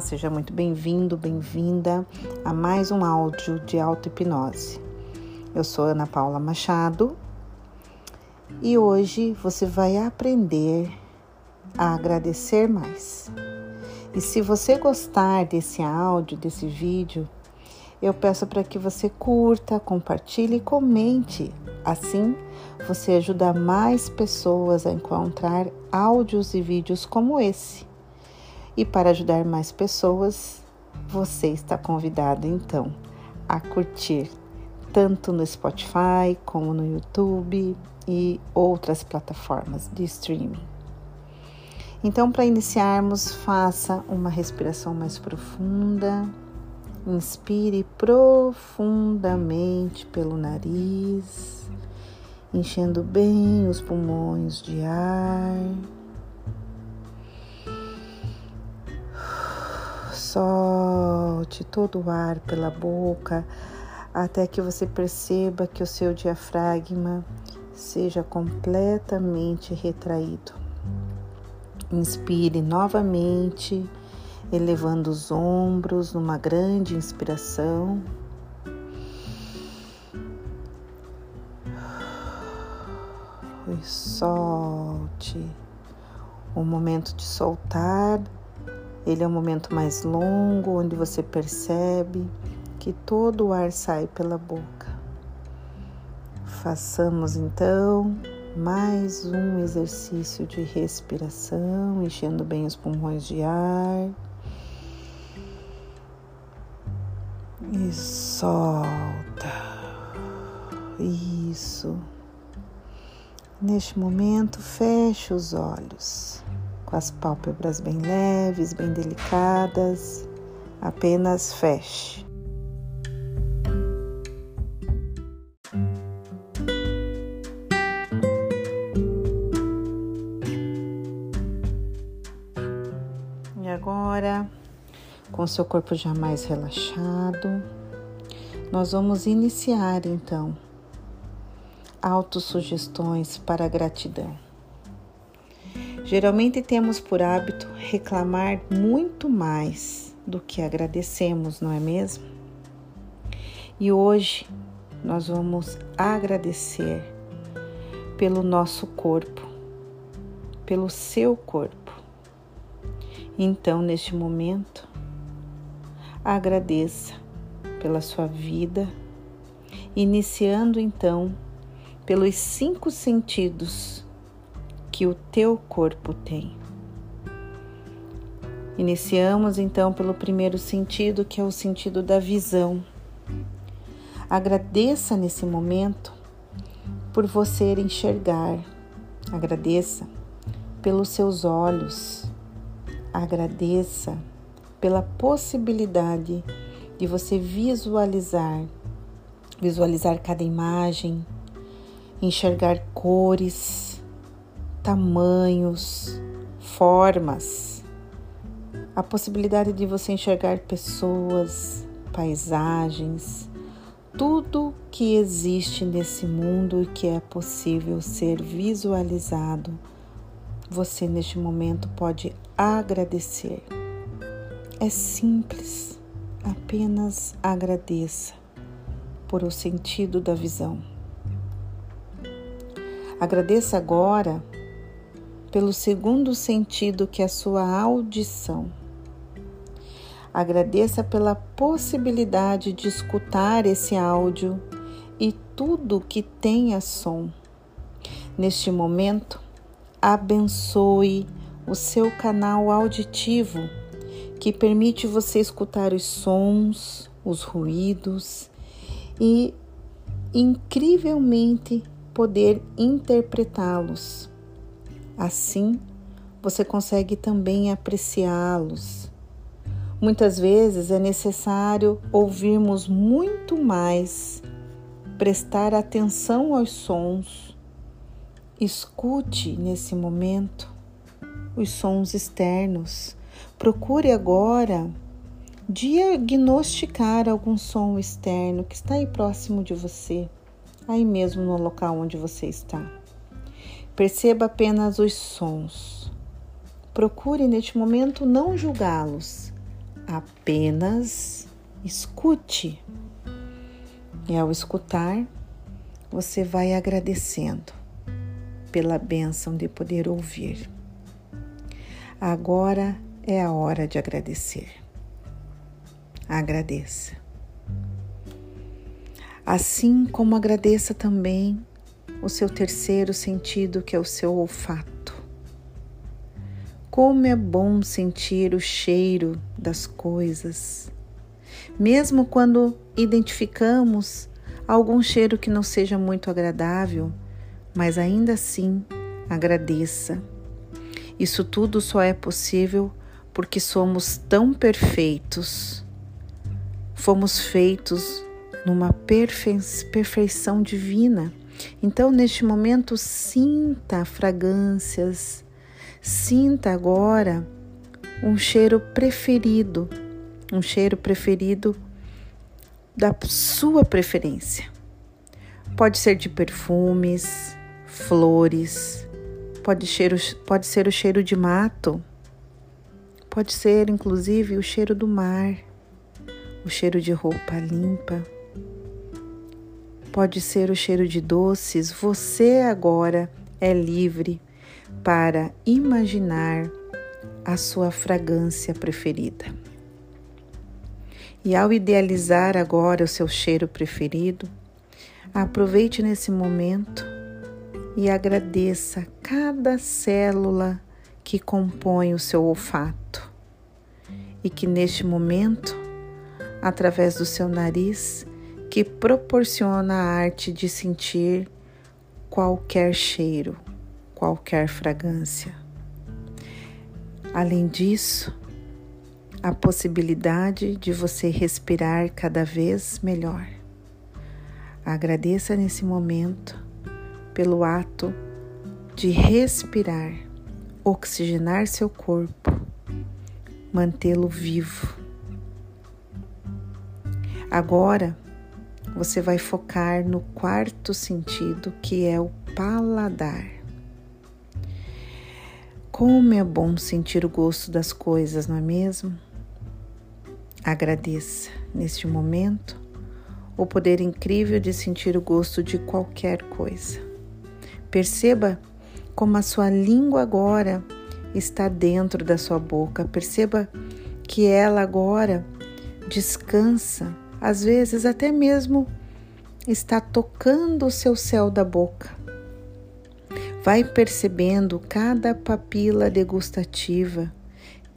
Olá, seja muito bem-vindo, bem-vinda a mais um áudio de auto-hipnose. Eu sou Ana Paula Machado e hoje você vai aprender a agradecer mais. E se você gostar desse áudio, desse vídeo, eu peço para que você curta, compartilhe e comente. Assim, você ajuda mais pessoas a encontrar áudios e vídeos como esse e para ajudar mais pessoas, você está convidado então a curtir tanto no Spotify como no YouTube e outras plataformas de streaming. Então, para iniciarmos, faça uma respiração mais profunda. Inspire profundamente pelo nariz, enchendo bem os pulmões de ar. Solte todo o ar pela boca até que você perceba que o seu diafragma seja completamente retraído. Inspire novamente, elevando os ombros numa grande inspiração. E solte. O momento de soltar ele é um momento mais longo, onde você percebe que todo o ar sai pela boca. Façamos então mais um exercício de respiração, enchendo bem os pulmões de ar. E solta. Isso. Neste momento, feche os olhos com as pálpebras bem leves, bem delicadas. Apenas feche. E agora, com seu corpo já mais relaxado, nós vamos iniciar então autossugestões para gratidão. Geralmente temos por hábito reclamar muito mais do que agradecemos, não é mesmo? E hoje nós vamos agradecer pelo nosso corpo, pelo seu corpo. Então, neste momento, agradeça pela sua vida, iniciando então pelos cinco sentidos que o teu corpo tem. Iniciamos então pelo primeiro sentido, que é o sentido da visão. Agradeça nesse momento por você enxergar. Agradeça pelos seus olhos. Agradeça pela possibilidade de você visualizar, visualizar cada imagem, enxergar cores, tamanhos, formas, a possibilidade de você enxergar pessoas, paisagens, tudo que existe nesse mundo e que é possível ser visualizado, você neste momento pode agradecer. É simples, apenas agradeça por o sentido da visão. Agradeça agora pelo segundo sentido que é a sua audição. Agradeça pela possibilidade de escutar esse áudio e tudo que tenha som. Neste momento, abençoe o seu canal auditivo, que permite você escutar os sons, os ruídos e incrivelmente poder interpretá-los. Assim, você consegue também apreciá-los. Muitas vezes é necessário ouvirmos muito mais, prestar atenção aos sons. Escute nesse momento os sons externos. Procure agora diagnosticar algum som externo que está aí próximo de você, aí mesmo no local onde você está. Perceba apenas os sons. Procure neste momento não julgá-los, apenas escute. E ao escutar, você vai agradecendo pela bênção de poder ouvir. Agora é a hora de agradecer. Agradeça. Assim como agradeça também o seu terceiro sentido, que é o seu olfato. Como é bom sentir o cheiro das coisas, mesmo quando identificamos algum cheiro que não seja muito agradável, mas ainda assim agradeça. Isso tudo só é possível porque somos tão perfeitos. Fomos feitos numa perfe perfeição divina. Então, neste momento, sinta fragrâncias, sinta agora um cheiro preferido, um cheiro preferido da sua preferência. Pode ser de perfumes, flores, pode, cheiro, pode ser o cheiro de mato, pode ser inclusive o cheiro do mar, o cheiro de roupa limpa, pode ser o cheiro de doces. Você agora é livre para imaginar a sua fragrância preferida. E ao idealizar agora o seu cheiro preferido, aproveite nesse momento e agradeça cada célula que compõe o seu olfato e que neste momento, através do seu nariz, que proporciona a arte de sentir qualquer cheiro, qualquer fragrância. Além disso, a possibilidade de você respirar cada vez melhor. Agradeça nesse momento pelo ato de respirar, oxigenar seu corpo, mantê-lo vivo. Agora você vai focar no quarto sentido, que é o paladar. Como é bom sentir o gosto das coisas, não é mesmo? Agradeça neste momento o poder incrível de sentir o gosto de qualquer coisa. Perceba como a sua língua agora está dentro da sua boca. Perceba que ela agora descansa, às vezes até mesmo está tocando o seu céu da boca. Vai percebendo cada papila degustativa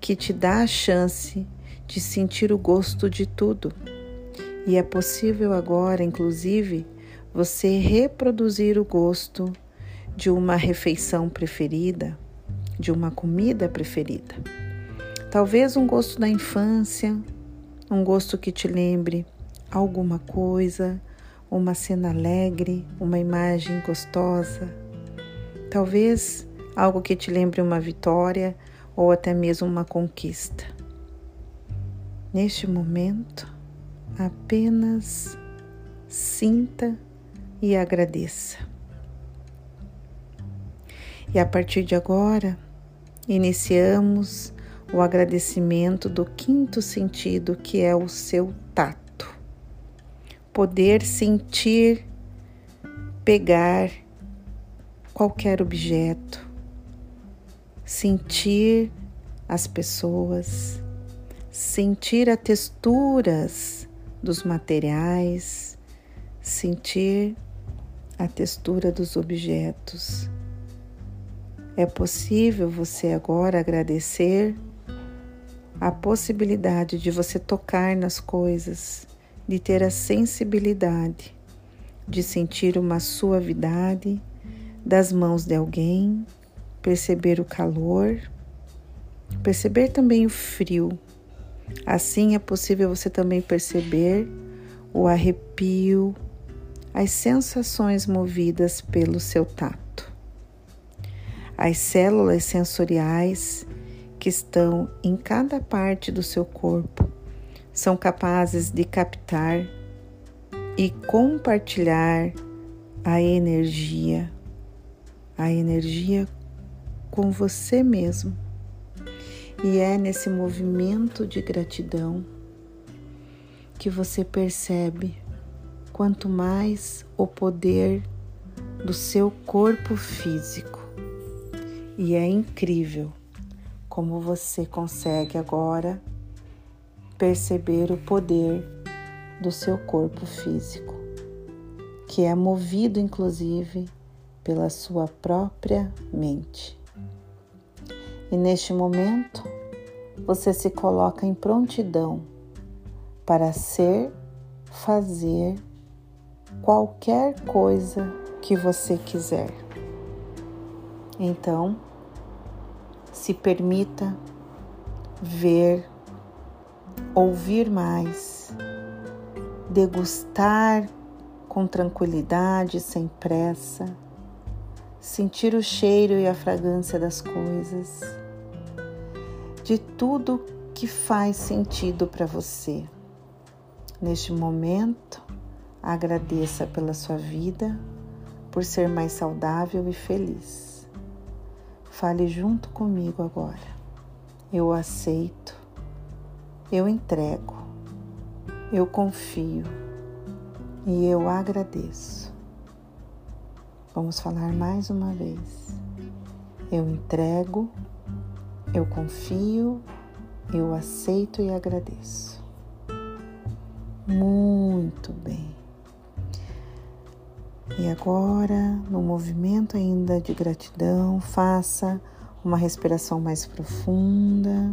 que te dá a chance de sentir o gosto de tudo. E é possível agora, inclusive, você reproduzir o gosto de uma refeição preferida, de uma comida preferida. Talvez um gosto da infância, um gosto que te lembre alguma coisa, uma cena alegre, uma imagem gostosa. Talvez algo que te lembre uma vitória ou até mesmo uma conquista. Neste momento, apenas sinta e agradeça. E a partir de agora, iniciamos o agradecimento do quinto sentido, que é o seu tato. Poder sentir, pegar qualquer objeto, sentir as pessoas, sentir as texturas dos materiais, sentir a textura dos objetos. É possível você agora agradecer a possibilidade de você tocar nas coisas, de ter a sensibilidade, de sentir uma suavidade das mãos de alguém, perceber o calor, perceber também o frio Assim é possível você também perceber o arrepio, as sensações movidas pelo seu tato. As células sensoriais que estão em cada parte do seu corpo são capazes de captar e compartilhar a energia, a energia com você mesmo. E é nesse movimento de gratidão que você percebe quanto mais o poder do seu corpo físico. E é incrível como você consegue agora perceber o poder do seu corpo físico, que é movido inclusive pela sua própria mente. E neste momento, você se coloca em prontidão para ser, fazer qualquer coisa que você quiser. Então, se permita ver, ouvir mais, degustar com tranquilidade, sem pressa, sentir o cheiro e a fragrância das coisas, de tudo que faz sentido para você. Neste momento, agradeça pela sua vida, por ser mais saudável e feliz. Fale junto comigo agora. Eu aceito, eu entrego, eu confio e eu agradeço. Vamos falar mais uma vez. Eu entrego, eu confio, eu aceito e agradeço. Muito bem. E agora, no movimento ainda de gratidão, faça uma respiração mais profunda,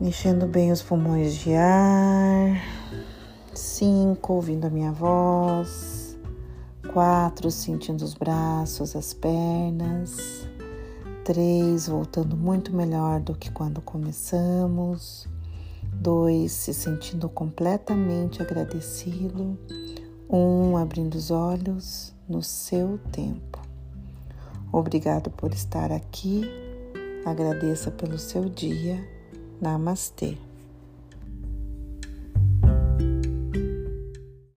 mexendo bem os pulmões de ar. Cinco, ouvindo a minha voz. Quatro, sentindo os braços, as pernas. Três, voltando muito melhor do que quando começamos. Dois, se sentindo completamente agradecido um abrindo os olhos no seu tempo. Obrigado por estar aqui. Agradeça pelo seu dia. Namastê.